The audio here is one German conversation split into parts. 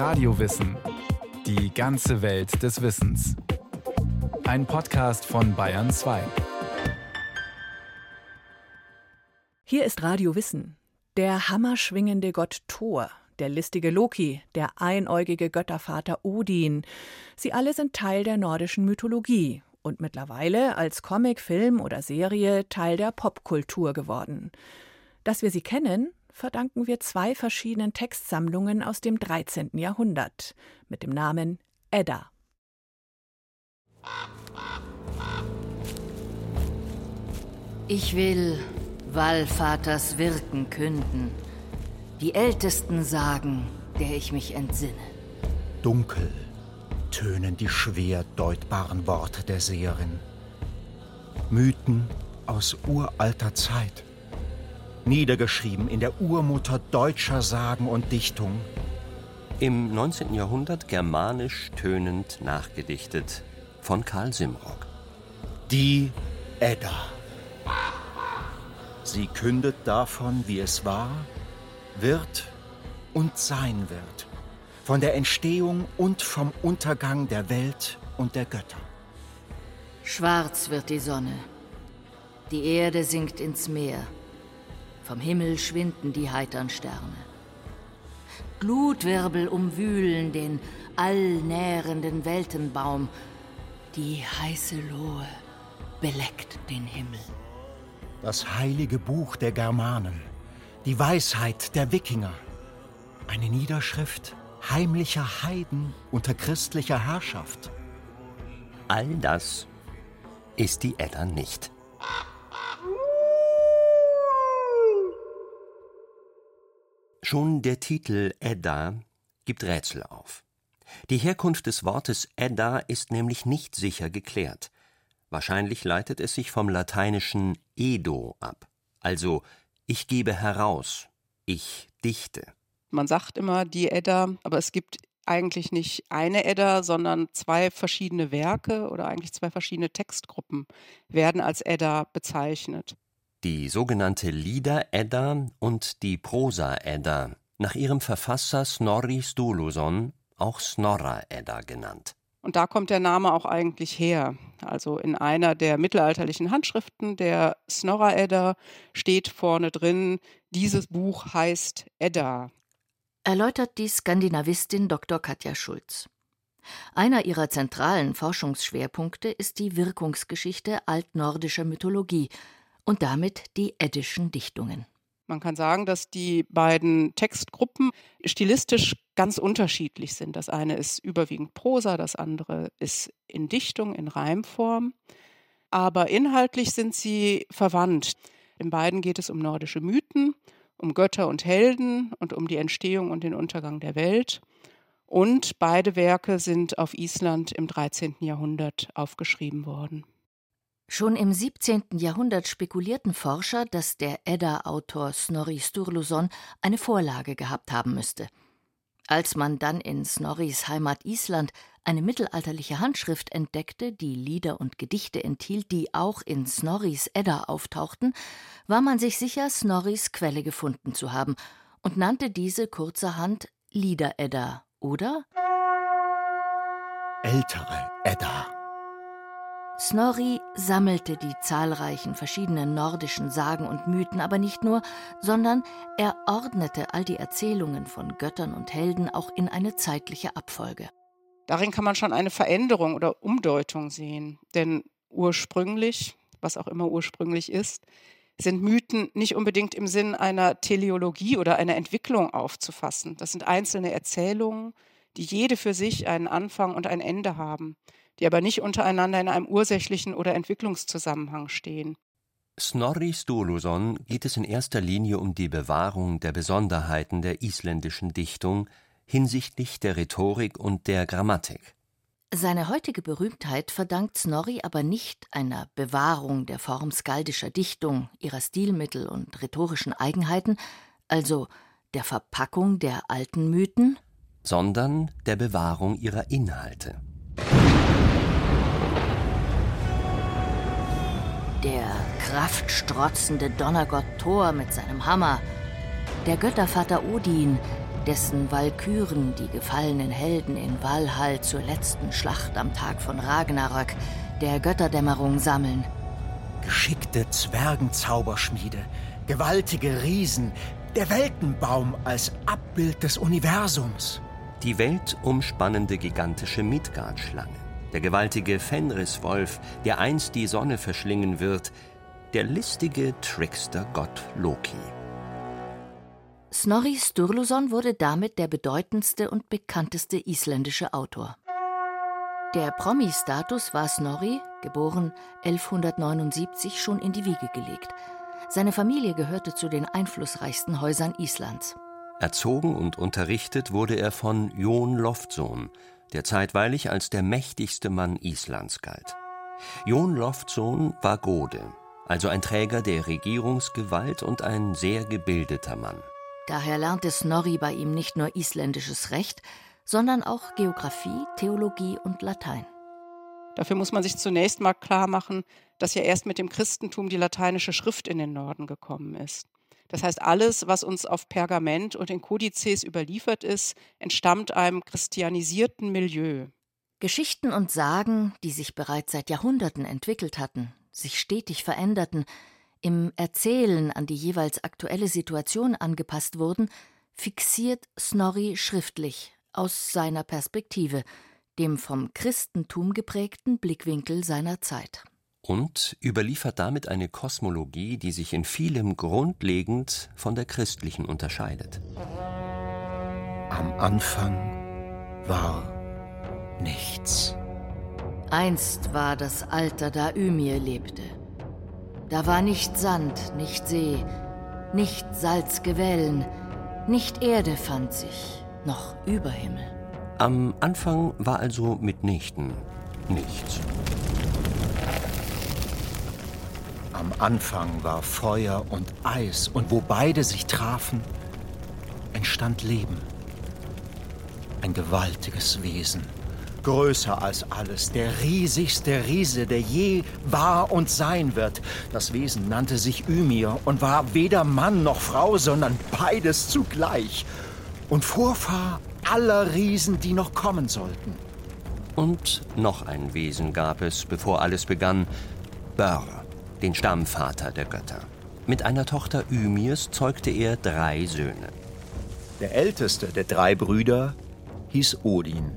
Radiowissen. Die ganze Welt des Wissens. Ein Podcast von Bayern 2. Hier ist Radio Wissen. Der hammerschwingende Gott Thor, der listige Loki, der einäugige Göttervater Odin. Sie alle sind Teil der nordischen Mythologie und mittlerweile als Comic, Film oder Serie Teil der Popkultur geworden. Dass wir sie kennen, verdanken wir zwei verschiedenen Textsammlungen aus dem 13. Jahrhundert mit dem Namen Edda. Ich will Wallvaters Wirken künden, die Ältesten sagen, der ich mich entsinne. Dunkel tönen die schwer deutbaren Worte der Seherin. Mythen aus uralter Zeit niedergeschrieben in der Urmutter deutscher Sagen und Dichtung. Im 19. Jahrhundert germanisch tönend nachgedichtet von Karl Simrock. Die Edda. Sie kündet davon, wie es war, wird und sein wird, von der Entstehung und vom Untergang der Welt und der Götter. Schwarz wird die Sonne, die Erde sinkt ins Meer, vom Himmel schwinden die heitern Sterne. Glutwirbel umwühlen den allnährenden Weltenbaum. Die heiße Lohe beleckt den Himmel. Das heilige Buch der Germanen, die Weisheit der Wikinger, eine Niederschrift heimlicher Heiden unter christlicher Herrschaft. All das ist die Edda nicht. Schon der Titel Edda gibt Rätsel auf. Die Herkunft des Wortes Edda ist nämlich nicht sicher geklärt. Wahrscheinlich leitet es sich vom lateinischen edo ab, also ich gebe heraus, ich dichte. Man sagt immer die Edda, aber es gibt eigentlich nicht eine Edda, sondern zwei verschiedene Werke oder eigentlich zwei verschiedene Textgruppen werden als Edda bezeichnet die sogenannte Lieder-Edda und die Prosa-Edda, nach ihrem Verfasser Snorri Sturluson, auch Snorra-Edda genannt. Und da kommt der Name auch eigentlich her. Also in einer der mittelalterlichen Handschriften der Snorra-Edda steht vorne drin, dieses Buch heißt Edda. Erläutert die Skandinavistin Dr. Katja Schulz. Einer ihrer zentralen Forschungsschwerpunkte ist die Wirkungsgeschichte altnordischer Mythologie, und damit die eddischen Dichtungen. Man kann sagen, dass die beiden Textgruppen stilistisch ganz unterschiedlich sind. Das eine ist überwiegend Prosa, das andere ist in Dichtung, in Reimform. Aber inhaltlich sind sie verwandt. In beiden geht es um nordische Mythen, um Götter und Helden und um die Entstehung und den Untergang der Welt. Und beide Werke sind auf Island im 13. Jahrhundert aufgeschrieben worden. Schon im 17. Jahrhundert spekulierten Forscher, dass der Edda-Autor Snorri Sturluson eine Vorlage gehabt haben müsste. Als man dann in Snorris Heimat Island eine mittelalterliche Handschrift entdeckte, die Lieder und Gedichte enthielt, die auch in Snorris Edda auftauchten, war man sich sicher, Snorris Quelle gefunden zu haben und nannte diese kurzerhand Lieder-Edda, oder? Ältere Edda. Snorri sammelte die zahlreichen verschiedenen nordischen Sagen und Mythen aber nicht nur, sondern er ordnete all die Erzählungen von Göttern und Helden auch in eine zeitliche Abfolge. Darin kann man schon eine Veränderung oder Umdeutung sehen, denn ursprünglich, was auch immer ursprünglich ist, sind Mythen nicht unbedingt im Sinn einer Teleologie oder einer Entwicklung aufzufassen. Das sind einzelne Erzählungen, die jede für sich einen Anfang und ein Ende haben die aber nicht untereinander in einem ursächlichen oder Entwicklungszusammenhang stehen. Snorri Sturluson geht es in erster Linie um die Bewahrung der Besonderheiten der isländischen Dichtung hinsichtlich der Rhetorik und der Grammatik. Seine heutige Berühmtheit verdankt Snorri aber nicht einer Bewahrung der Form skaldischer Dichtung, ihrer Stilmittel und rhetorischen Eigenheiten, also der Verpackung der alten Mythen, sondern der Bewahrung ihrer Inhalte. Der kraftstrotzende Donnergott Thor mit seinem Hammer, der Göttervater Odin, dessen Walküren die gefallenen Helden in Valhall zur letzten Schlacht am Tag von Ragnarök, der Götterdämmerung, sammeln. Geschickte Zwergenzauberschmiede, gewaltige Riesen, der Weltenbaum als Abbild des Universums. Die weltumspannende gigantische Midgard-Schlange, der gewaltige Fenriswolf, der einst die Sonne verschlingen wird, der listige Trickster-Gott Loki. Snorri Sturluson wurde damit der bedeutendste und bekannteste isländische Autor. Der Promi-Status war Snorri, geboren 1179, schon in die Wiege gelegt. Seine Familie gehörte zu den einflussreichsten Häusern Islands. Erzogen und unterrichtet wurde er von Jon Loftsson, der zeitweilig als der mächtigste Mann Islands galt. Jon Loftsson war Gode, also ein Träger der Regierungsgewalt und ein sehr gebildeter Mann. Daher lernte Snorri bei ihm nicht nur isländisches Recht, sondern auch Geographie, Theologie und Latein. Dafür muss man sich zunächst mal klar machen, dass ja erst mit dem Christentum die lateinische Schrift in den Norden gekommen ist. Das heißt, alles, was uns auf Pergament und in Kodizes überliefert ist, entstammt einem christianisierten Milieu. Geschichten und Sagen, die sich bereits seit Jahrhunderten entwickelt hatten, sich stetig veränderten, im Erzählen an die jeweils aktuelle Situation angepasst wurden, fixiert Snorri schriftlich aus seiner Perspektive, dem vom Christentum geprägten Blickwinkel seiner Zeit. Und überliefert damit eine Kosmologie, die sich in vielem grundlegend von der christlichen unterscheidet. Am Anfang war nichts. Einst war das Alter, da Ymir lebte. Da war nicht Sand, nicht See, nicht Salzgewellen, nicht Erde fand sich, noch Überhimmel. Am Anfang war also mitnichten nichts. Am Anfang war Feuer und Eis, und wo beide sich trafen, entstand Leben. Ein gewaltiges Wesen größer als alles, der riesigste Riese, der je war und sein wird. Das Wesen nannte sich Ymir und war weder Mann noch Frau, sondern beides zugleich. Und Vorfahr aller Riesen, die noch kommen sollten. Und noch ein Wesen gab es, bevor alles begann, Bör, den Stammvater der Götter. Mit einer Tochter Ymirs zeugte er drei Söhne. Der älteste der drei Brüder hieß Odin.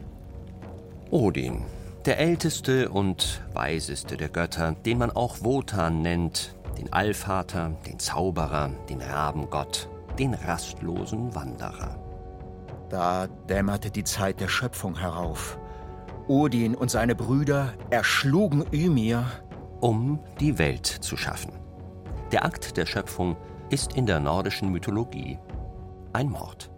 Odin, der älteste und weiseste der Götter, den man auch Wotan nennt, den Allvater, den Zauberer, den Rabengott, den rastlosen Wanderer. Da dämmerte die Zeit der Schöpfung herauf. Odin und seine Brüder erschlugen Ymir, um die Welt zu schaffen. Der Akt der Schöpfung ist in der nordischen Mythologie ein Mord.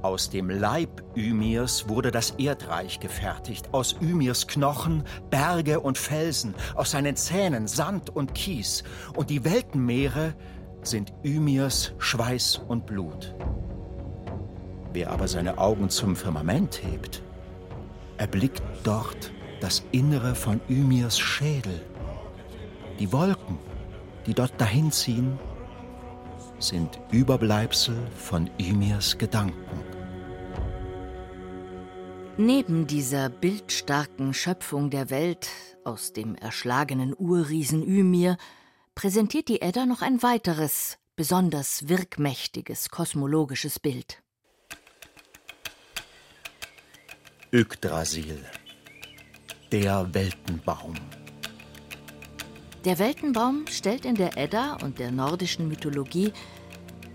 Aus dem Leib Ymirs wurde das Erdreich gefertigt, aus Ymirs Knochen Berge und Felsen, aus seinen Zähnen Sand und Kies, und die Weltenmeere sind Ymirs Schweiß und Blut. Wer aber seine Augen zum Firmament hebt, erblickt dort das Innere von Ymirs Schädel. Die Wolken, die dort dahinziehen, sind Überbleibsel von Ymirs Gedanken. Neben dieser bildstarken Schöpfung der Welt aus dem erschlagenen Urriesen Ymir präsentiert die Edda noch ein weiteres, besonders wirkmächtiges kosmologisches Bild. Yggdrasil, der Weltenbaum. Der Weltenbaum stellt in der Edda und der nordischen Mythologie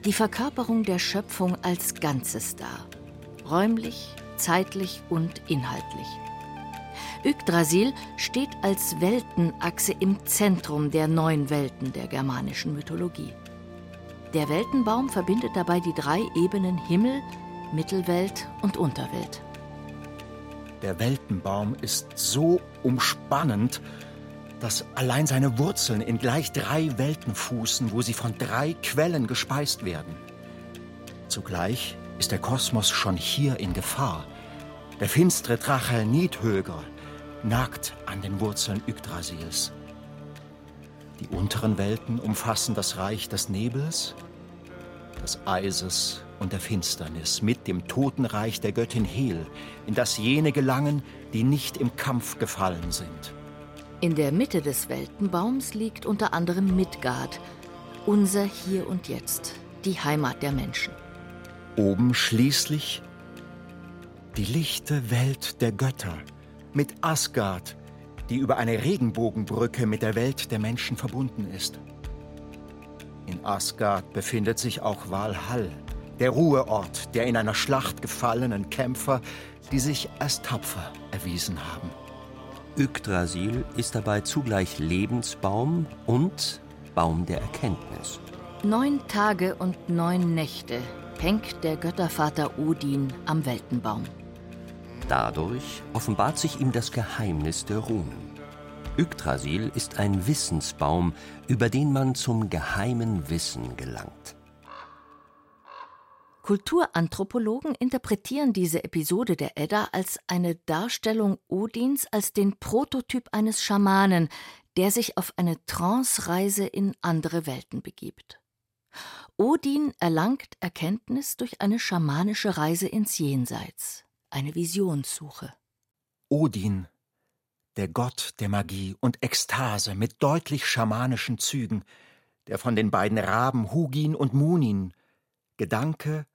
die Verkörperung der Schöpfung als Ganzes dar, räumlich, zeitlich und inhaltlich. Yggdrasil steht als Weltenachse im Zentrum der neun Welten der germanischen Mythologie. Der Weltenbaum verbindet dabei die drei Ebenen Himmel, Mittelwelt und Unterwelt. Der Weltenbaum ist so umspannend, dass allein seine Wurzeln in gleich drei Welten fußen, wo sie von drei Quellen gespeist werden. Zugleich ist der Kosmos schon hier in Gefahr. Der finstere Drache Nidhöger nagt an den Wurzeln Yggdrasils. Die unteren Welten umfassen das Reich des Nebels, des Eises und der Finsternis mit dem Totenreich der Göttin Hel, in das jene gelangen, die nicht im Kampf gefallen sind. In der Mitte des Weltenbaums liegt unter anderem Midgard, unser Hier und Jetzt, die Heimat der Menschen. Oben schließlich die lichte Welt der Götter mit Asgard, die über eine Regenbogenbrücke mit der Welt der Menschen verbunden ist. In Asgard befindet sich auch Valhall, der Ruheort der in einer Schlacht gefallenen Kämpfer, die sich als tapfer erwiesen haben. Yggdrasil ist dabei zugleich Lebensbaum und Baum der Erkenntnis. Neun Tage und neun Nächte hängt der Göttervater Odin am Weltenbaum. Dadurch offenbart sich ihm das Geheimnis der Runen. Yggdrasil ist ein Wissensbaum, über den man zum geheimen Wissen gelangt. Kulturanthropologen interpretieren diese Episode der Edda als eine Darstellung Odins als den Prototyp eines Schamanen, der sich auf eine Trance-Reise in andere Welten begibt. Odin erlangt Erkenntnis durch eine schamanische Reise ins Jenseits, eine Visionssuche. Odin, der Gott der Magie und Ekstase mit deutlich schamanischen Zügen, der von den beiden Raben Hugin und Munin Gedanke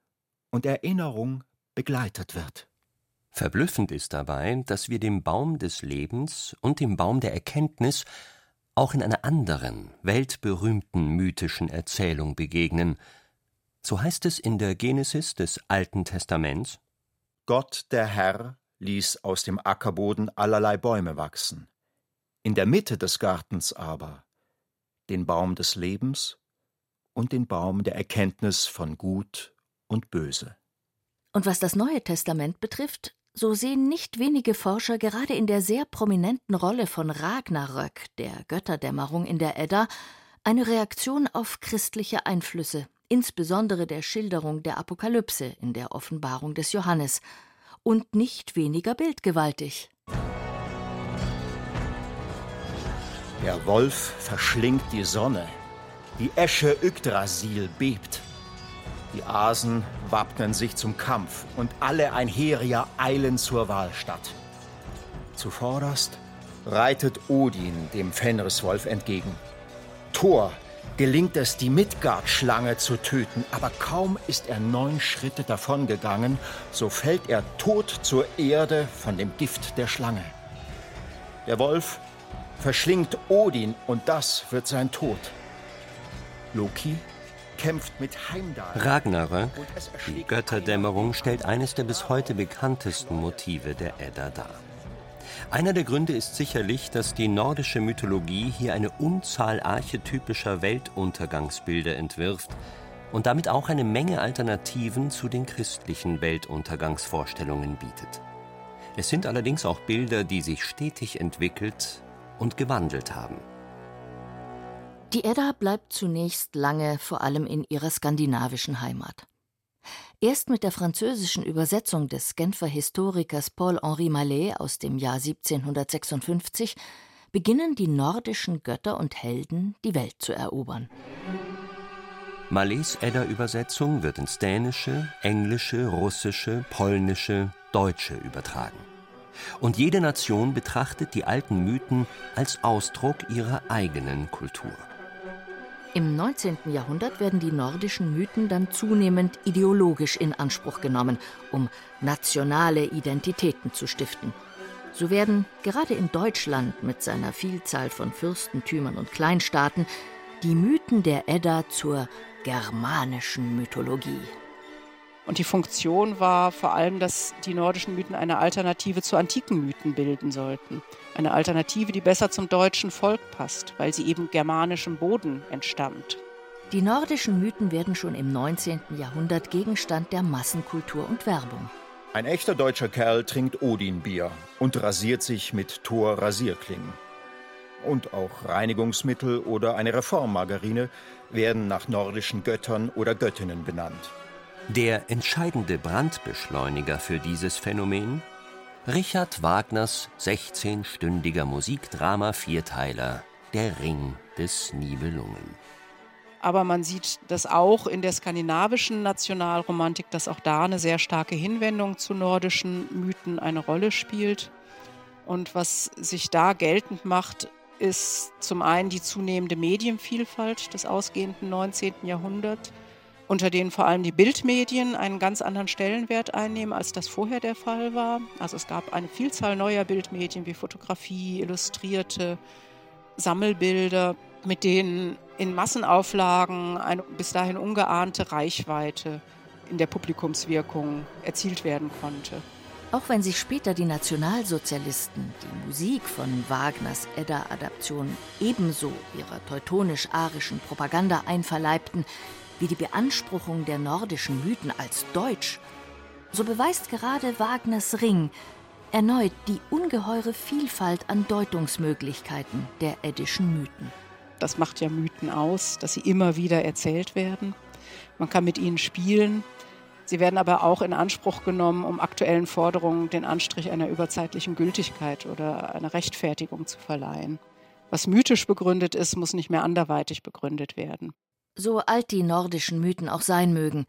und Erinnerung begleitet wird. Verblüffend ist dabei, dass wir dem Baum des Lebens und dem Baum der Erkenntnis auch in einer anderen, weltberühmten mythischen Erzählung begegnen. So heißt es in der Genesis des Alten Testaments Gott der Herr ließ aus dem Ackerboden allerlei Bäume wachsen. In der Mitte des Gartens aber den Baum des Lebens und den Baum der Erkenntnis von Gut und Böse. Und was das Neue Testament betrifft, so sehen nicht wenige Forscher gerade in der sehr prominenten Rolle von Ragnarök, der Götterdämmerung in der Edda, eine Reaktion auf christliche Einflüsse, insbesondere der Schilderung der Apokalypse in der Offenbarung des Johannes, und nicht weniger bildgewaltig. Der Wolf verschlingt die Sonne, die Esche Yggdrasil bebt. Die Asen wappnen sich zum Kampf und alle Einherier eilen zur Wahlstatt. Zuvorderst reitet Odin dem Fenriswolf entgegen. Thor gelingt es, die Midgard-Schlange zu töten, aber kaum ist er neun Schritte davongegangen, so fällt er tot zur Erde von dem Gift der Schlange. Der Wolf verschlingt Odin und das wird sein Tod. Loki kämpft mit Heimdall. Ragnarök, die Götterdämmerung, stellt eines der bis heute bekanntesten Motive der Edda dar. Einer der Gründe ist sicherlich, dass die nordische Mythologie hier eine Unzahl archetypischer Weltuntergangsbilder entwirft und damit auch eine Menge Alternativen zu den christlichen Weltuntergangsvorstellungen bietet. Es sind allerdings auch Bilder, die sich stetig entwickelt und gewandelt haben. Die Edda bleibt zunächst lange vor allem in ihrer skandinavischen Heimat. Erst mit der französischen Übersetzung des Genfer Historikers Paul-Henri Mallet aus dem Jahr 1756 beginnen die nordischen Götter und Helden, die Welt zu erobern. Mallets Edda-Übersetzung wird ins Dänische, Englische, Russische, Polnische, Deutsche übertragen. Und jede Nation betrachtet die alten Mythen als Ausdruck ihrer eigenen Kultur. Im 19. Jahrhundert werden die nordischen Mythen dann zunehmend ideologisch in Anspruch genommen, um nationale Identitäten zu stiften. So werden gerade in Deutschland mit seiner Vielzahl von Fürstentümern und Kleinstaaten die Mythen der Edda zur germanischen Mythologie. Und die Funktion war vor allem, dass die nordischen Mythen eine Alternative zu antiken Mythen bilden sollten. Eine Alternative, die besser zum deutschen Volk passt, weil sie eben germanischem Boden entstammt. Die nordischen Mythen werden schon im 19. Jahrhundert Gegenstand der Massenkultur und Werbung. Ein echter deutscher Kerl trinkt Odin-Bier und rasiert sich mit Thor-Rasierklingen. Und auch Reinigungsmittel oder eine Reformmargarine werden nach nordischen Göttern oder Göttinnen benannt. Der entscheidende Brandbeschleuniger für dieses Phänomen? Richard Wagners 16-stündiger Musikdrama-Vierteiler Der Ring des Nibelungen. Aber man sieht das auch in der skandinavischen Nationalromantik, dass auch da eine sehr starke Hinwendung zu nordischen Mythen eine Rolle spielt. Und was sich da geltend macht, ist zum einen die zunehmende Medienvielfalt des ausgehenden 19. Jahrhunderts, unter denen vor allem die Bildmedien einen ganz anderen Stellenwert einnehmen, als das vorher der Fall war. Also es gab eine Vielzahl neuer Bildmedien wie Fotografie, Illustrierte, Sammelbilder, mit denen in Massenauflagen eine bis dahin ungeahnte Reichweite in der Publikumswirkung erzielt werden konnte. Auch wenn sich später die Nationalsozialisten die Musik von Wagners Edda-Adaption ebenso ihrer teutonisch-arischen Propaganda einverleibten, wie die Beanspruchung der nordischen Mythen als deutsch, so beweist gerade Wagners Ring erneut die ungeheure Vielfalt an Deutungsmöglichkeiten der eddischen Mythen. Das macht ja Mythen aus, dass sie immer wieder erzählt werden. Man kann mit ihnen spielen. Sie werden aber auch in Anspruch genommen, um aktuellen Forderungen den Anstrich einer überzeitlichen Gültigkeit oder einer Rechtfertigung zu verleihen. Was mythisch begründet ist, muss nicht mehr anderweitig begründet werden. So alt die nordischen Mythen auch sein mögen,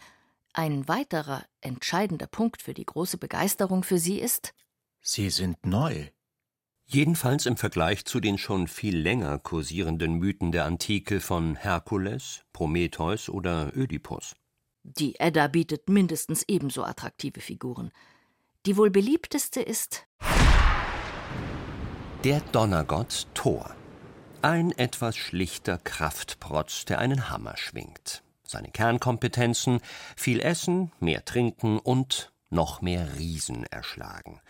ein weiterer entscheidender Punkt für die große Begeisterung für sie ist, Sie sind neu. Jedenfalls im Vergleich zu den schon viel länger kursierenden Mythen der Antike von Herkules, Prometheus oder Ödipus. Die Edda bietet mindestens ebenso attraktive Figuren. Die wohl beliebteste ist der Donnergott Thor. Ein etwas schlichter Kraftprotz, der einen Hammer schwingt. Seine Kernkompetenzen viel Essen, mehr Trinken und noch mehr Riesen erschlagen.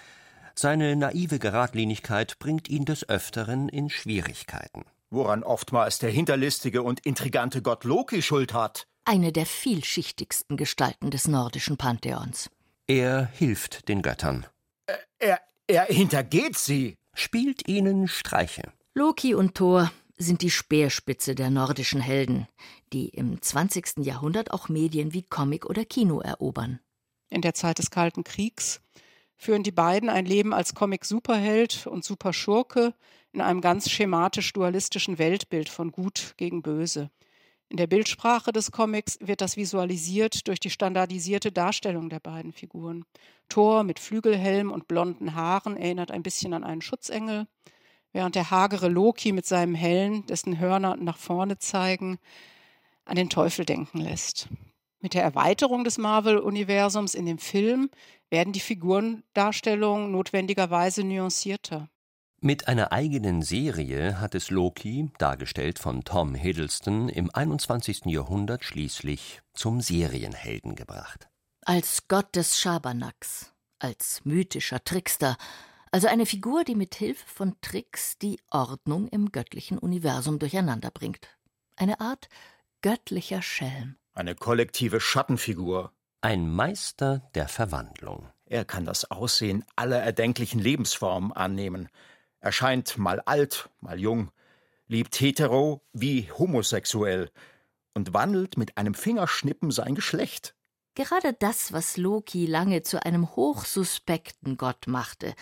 Seine naive Geradlinigkeit bringt ihn des Öfteren in Schwierigkeiten. Woran oftmals der hinterlistige und intrigante Gott Loki Schuld hat. Eine der vielschichtigsten Gestalten des nordischen Pantheons. Er hilft den Göttern. Äh, er, er hintergeht sie. Spielt ihnen Streiche. Loki und Thor sind die Speerspitze der nordischen Helden, die im 20. Jahrhundert auch Medien wie Comic oder Kino erobern. In der Zeit des Kalten Kriegs führen die beiden ein Leben als Comic-Superheld und Superschurke in einem ganz schematisch-dualistischen Weltbild von Gut gegen Böse. In der Bildsprache des Comics wird das visualisiert durch die standardisierte Darstellung der beiden Figuren. Thor mit Flügelhelm und blonden Haaren erinnert ein bisschen an einen Schutzengel, während der hagere Loki mit seinem Helm, dessen Hörner nach vorne zeigen, an den Teufel denken lässt. Mit der Erweiterung des Marvel-Universums in dem Film werden die Figurendarstellungen notwendigerweise nuancierter. Mit einer eigenen Serie hat es Loki, dargestellt von Tom Hiddleston, im 21. Jahrhundert schließlich zum Serienhelden gebracht. Als Gott des Schabernacks, als mythischer Trickster, also eine Figur, die mit Hilfe von Tricks die Ordnung im göttlichen Universum durcheinanderbringt. Eine Art göttlicher Schelm. Eine kollektive Schattenfigur. Ein Meister der Verwandlung. Er kann das Aussehen aller erdenklichen Lebensformen annehmen. Er scheint mal alt, mal jung, liebt hetero wie homosexuell und wandelt mit einem Fingerschnippen sein Geschlecht. Gerade das, was Loki lange zu einem hochsuspekten Gott machte,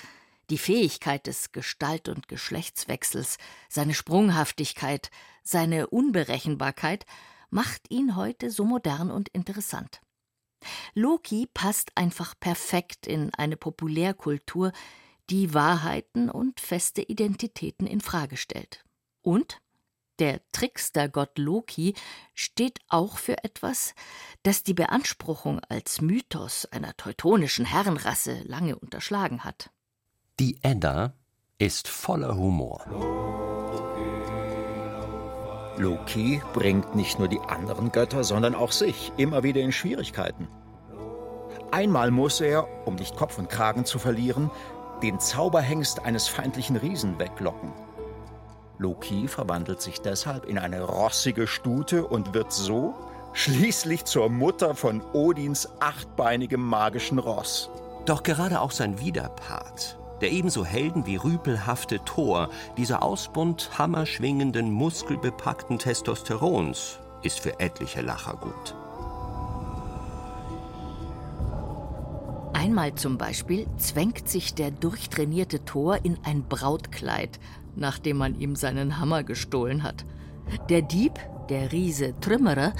die Fähigkeit des Gestalt- und Geschlechtswechsels, seine Sprunghaftigkeit, seine Unberechenbarkeit, macht ihn heute so modern und interessant. Loki passt einfach perfekt in eine Populärkultur, die Wahrheiten und feste Identitäten in Frage stellt. Und der Trickstergott Loki steht auch für etwas, das die Beanspruchung als Mythos einer teutonischen Herrenrasse lange unterschlagen hat. Die Edda ist voller Humor. Loki bringt nicht nur die anderen Götter, sondern auch sich immer wieder in Schwierigkeiten. Einmal muss er, um nicht Kopf und Kragen zu verlieren, den Zauberhengst eines feindlichen Riesen weglocken. Loki verwandelt sich deshalb in eine rossige Stute und wird so schließlich zur Mutter von Odins achtbeinigem magischen Ross. Doch gerade auch sein Widerpart, der ebenso helden- wie rüpelhafte Thor, dieser Ausbund hammerschwingenden, muskelbepackten Testosterons, ist für etliche Lacher gut. Einmal zum Beispiel zwängt sich der durchtrainierte Thor in ein Brautkleid, nachdem man ihm seinen Hammer gestohlen hat. Der Dieb, der Riese Trümmerer,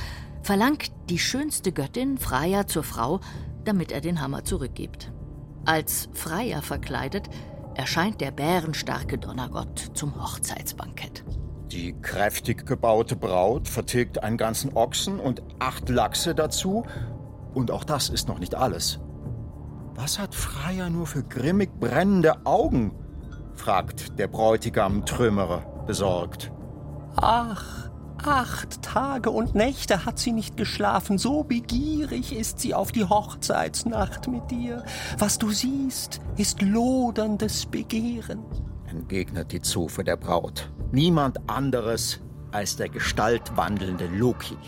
verlangt die schönste Göttin Freya zur Frau, damit er den Hammer zurückgibt. Als Freya verkleidet, erscheint der bärenstarke Donnergott zum Hochzeitsbankett. Die kräftig gebaute Braut vertilgt einen ganzen Ochsen und acht Lachse dazu. Und auch das ist noch nicht alles. Was hat Freya nur für grimmig brennende Augen? fragt der Bräutigam Trümmerer besorgt. Ach, acht Tage und Nächte hat sie nicht geschlafen, so begierig ist sie auf die Hochzeitsnacht mit dir. Was du siehst, ist loderndes Begehren, entgegnet die Zofe der Braut. Niemand anderes als der gestaltwandelnde Loki.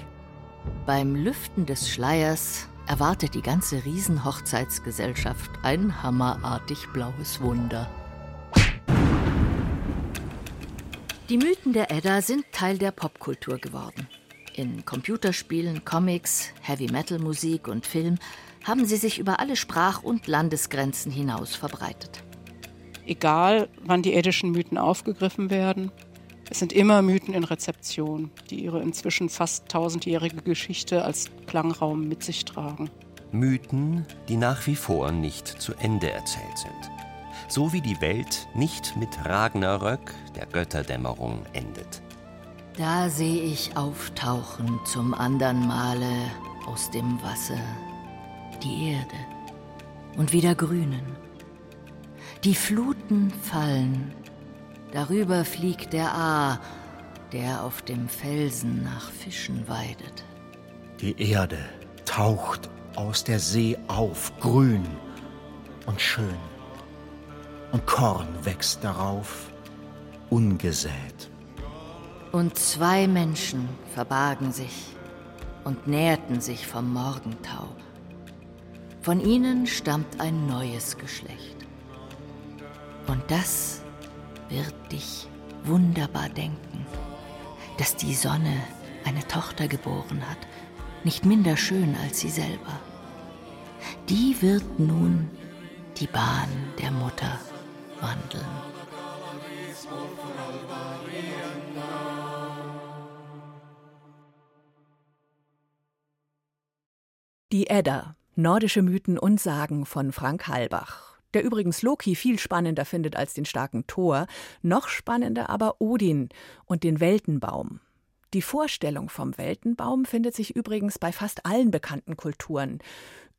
Beim Lüften des Schleiers erwartet die ganze Riesenhochzeitsgesellschaft ein hammerartig blaues Wunder. Die Mythen der Edda sind Teil der Popkultur geworden. In Computerspielen, Comics, Heavy-Metal-Musik und Film haben sie sich über alle Sprach- und Landesgrenzen hinaus verbreitet. Egal, wann die eddischen Mythen aufgegriffen werden, es sind immer Mythen in Rezeption, die ihre inzwischen fast tausendjährige Geschichte als Klangraum mit sich tragen. Mythen, die nach wie vor nicht zu Ende erzählt sind so wie die Welt nicht mit Ragnarök, der Götterdämmerung, endet. Da seh ich auftauchen zum andern Male aus dem Wasser die Erde und wieder grünen. Die Fluten fallen, darüber fliegt der Aar, der auf dem Felsen nach Fischen weidet. Die Erde taucht aus der See auf, grün und schön und Korn wächst darauf, ungesät. Und zwei Menschen verbargen sich und näherten sich vom Morgentau. Von ihnen stammt ein neues Geschlecht. Und das wird dich wunderbar denken, dass die Sonne eine Tochter geboren hat, nicht minder schön als sie selber. Die wird nun die Bahn der Mutter wandeln. Die Edda, nordische Mythen und Sagen von Frank Halbach. Der übrigens Loki viel spannender findet als den starken Thor, noch spannender aber Odin und den Weltenbaum. Die Vorstellung vom Weltenbaum findet sich übrigens bei fast allen bekannten Kulturen.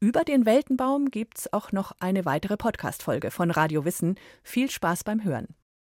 Über den Weltenbaum gibt's auch noch eine weitere Podcast-Folge von Radio Wissen. Viel Spaß beim Hören.